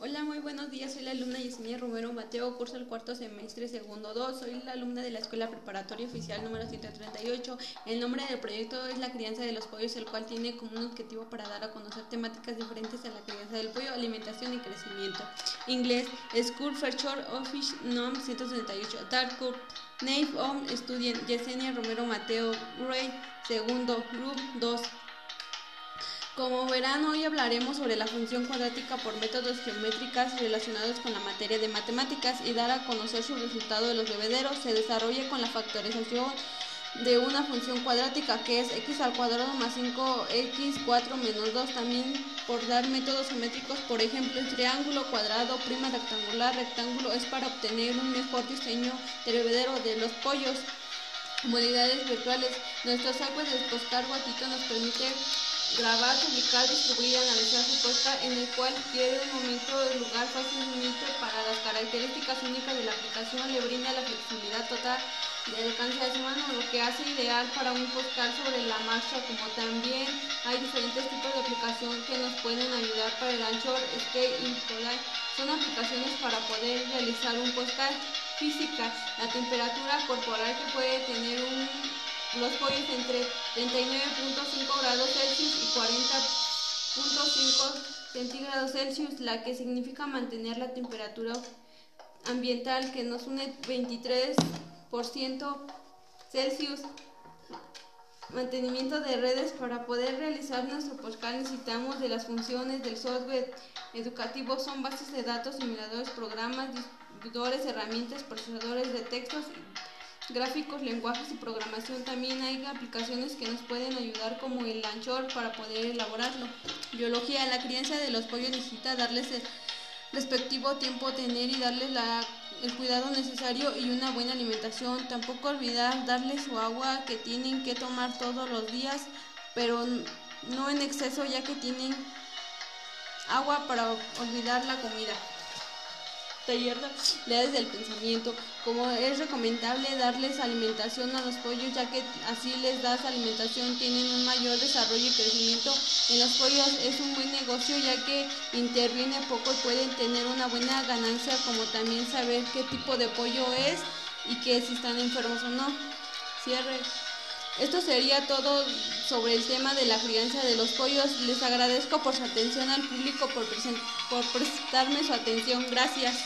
Hola, muy buenos días. Soy la alumna Yesenia Romero Mateo, curso el cuarto semestre, segundo 2. Soy la alumna de la Escuela Preparatoria Oficial número 138. El nombre del proyecto es La crianza de los pollos, el cual tiene como un objetivo para dar a conocer temáticas diferentes a la crianza del pollo, alimentación y crecimiento. Inglés, School Feature Office NOM 138. Dark Name of Student Yesenia Romero Mateo, Grade, segundo, Group 2. Como verán, hoy hablaremos sobre la función cuadrática por métodos geométricas relacionados con la materia de matemáticas y dar a conocer su resultado de los bebederos. Se desarrolla con la factorización de una función cuadrática que es x al cuadrado más 5x4 menos 2 también por dar métodos geométricos por ejemplo el triángulo cuadrado prima rectangular rectángulo es para obtener un mejor diseño del bebedero de los pollos. Modalidades virtuales. Nuestro software de Postcar Guatito nos permite grabar, publicar, distribuir y analizar su puesta en el cual quiere un momento de lugar fácilmente para las características únicas de la aplicación le brinda la flexibilidad total de alcance de su mano, lo que hace ideal para un postcard sobre la marcha, como también hay diferentes tipos de aplicación que nos pueden ayudar para el Anchor, Skate y Kodak. Son aplicaciones para poder realizar un postcard física, la temperatura corporal que puede tener un los pollos entre 39.5 grados Celsius y 40.5 centígrados Celsius, la que significa mantener la temperatura ambiental que nos une 23% Celsius. Mantenimiento de redes. Para poder realizar nuestro podcast necesitamos de las funciones del software educativo. Son bases de datos, simuladores, programas, distribuidores, herramientas, procesadores de textos gráficos, lenguajes y programación. También hay aplicaciones que nos pueden ayudar como el Anchor para poder elaborarlo. Biología, la crianza de los pollos necesita darles el respectivo tiempo, tener y darles el cuidado necesario y una buena alimentación. Tampoco olvidar darles su agua que tienen que tomar todos los días, pero no en exceso ya que tienen agua para olvidar la comida taller de del pensamiento, como es recomendable darles alimentación a los pollos, ya que así les das alimentación, tienen un mayor desarrollo y crecimiento. En los pollos es un buen negocio, ya que interviene poco y pueden tener una buena ganancia, como también saber qué tipo de pollo es y que si están enfermos o no. Cierre. Esto sería todo sobre el tema de la crianza de los pollos. Les agradezco por su atención al público, por, por prestarme su atención. Gracias.